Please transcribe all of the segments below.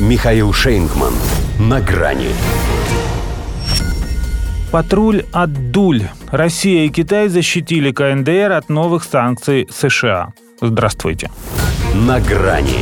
Михаил Шейнгман. На грани. Патруль от Дуль. Россия и Китай защитили КНДР от новых санкций США. Здравствуйте. На грани.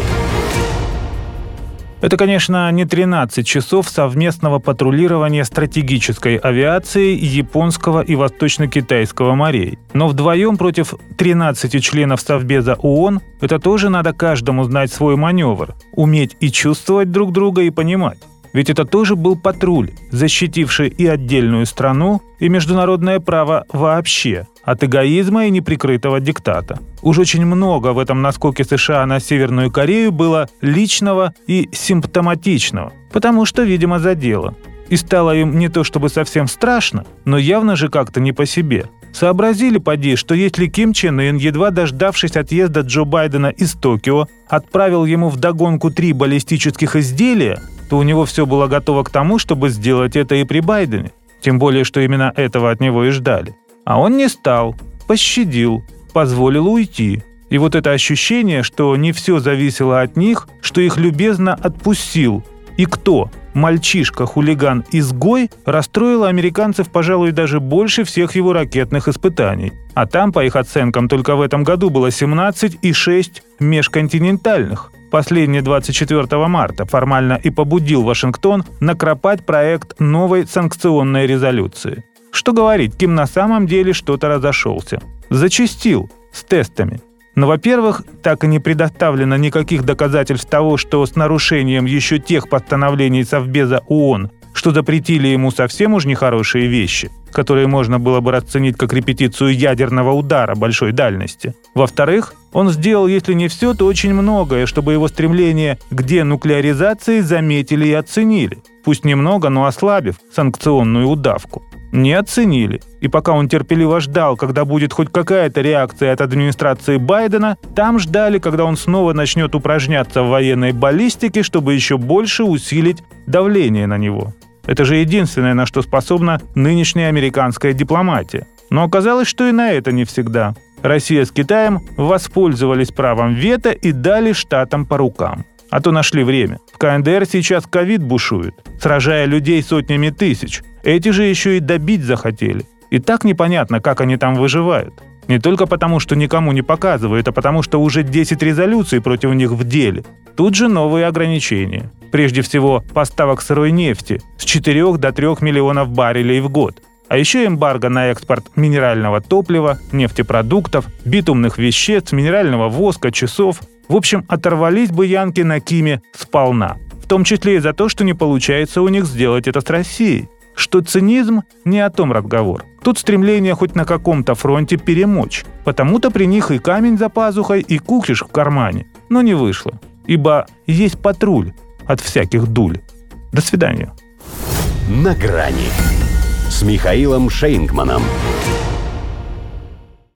Это, конечно, не 13 часов совместного патрулирования стратегической авиации японского и восточно-китайского морей. Но вдвоем против 13 членов Совбеза ООН это тоже надо каждому знать свой маневр, уметь и чувствовать друг друга и понимать. Ведь это тоже был патруль, защитивший и отдельную страну, и международное право вообще от эгоизма и неприкрытого диктата. Уж очень много в этом наскоке США на Северную Корею было личного и симптоматичного, потому что, видимо, задело. И стало им не то чтобы совсем страшно, но явно же как-то не по себе. Сообразили, поди, что если Ким Чен Ын, едва дождавшись отъезда Джо Байдена из Токио, отправил ему в догонку три баллистических изделия, то у него все было готово к тому, чтобы сделать это и при Байдене. Тем более, что именно этого от него и ждали. А он не стал, пощадил, позволил уйти. И вот это ощущение, что не все зависело от них, что их любезно отпустил. И кто? Мальчишка-хулиган-изгой расстроил американцев, пожалуй, даже больше всех его ракетных испытаний. А там, по их оценкам, только в этом году было 17 и 6 межконтинентальных. Последний 24 марта формально и побудил Вашингтон накропать проект новой санкционной резолюции. Что говорить, Ким на самом деле что-то разошелся. Зачистил с тестами. Но, во-первых, так и не предоставлено никаких доказательств того, что с нарушением еще тех постановлений Совбеза ООН что запретили ему совсем уж нехорошие вещи, которые можно было бы расценить как репетицию ядерного удара большой дальности. Во-вторых, он сделал, если не все, то очень многое, чтобы его стремление к денуклеаризации заметили и оценили. Пусть немного, но ослабив санкционную удавку. Не оценили. И пока он терпеливо ждал, когда будет хоть какая-то реакция от администрации Байдена, там ждали, когда он снова начнет упражняться в военной баллистике, чтобы еще больше усилить давление на него. Это же единственное, на что способна нынешняя американская дипломатия. Но оказалось, что и на это не всегда. Россия с Китаем воспользовались правом вето и дали штатам по рукам. А то нашли время. В КНДР сейчас ковид бушует, сражая людей сотнями тысяч. Эти же еще и добить захотели. И так непонятно, как они там выживают. Не только потому, что никому не показывают, а потому, что уже 10 резолюций против них в деле. Тут же новые ограничения. Прежде всего, поставок сырой нефти с 4 до 3 миллионов баррелей в год. А еще эмбарго на экспорт минерального топлива, нефтепродуктов, битумных веществ, минерального воска, часов. В общем, оторвались бы янки на Киме сполна. В том числе и за то, что не получается у них сделать это с Россией что цинизм не о том разговор. Тут стремление хоть на каком-то фронте перемочь. Потому-то при них и камень за пазухой, и кукиш в кармане. Но не вышло. Ибо есть патруль от всяких дуль. До свидания. На грани с Михаилом Шейнгманом.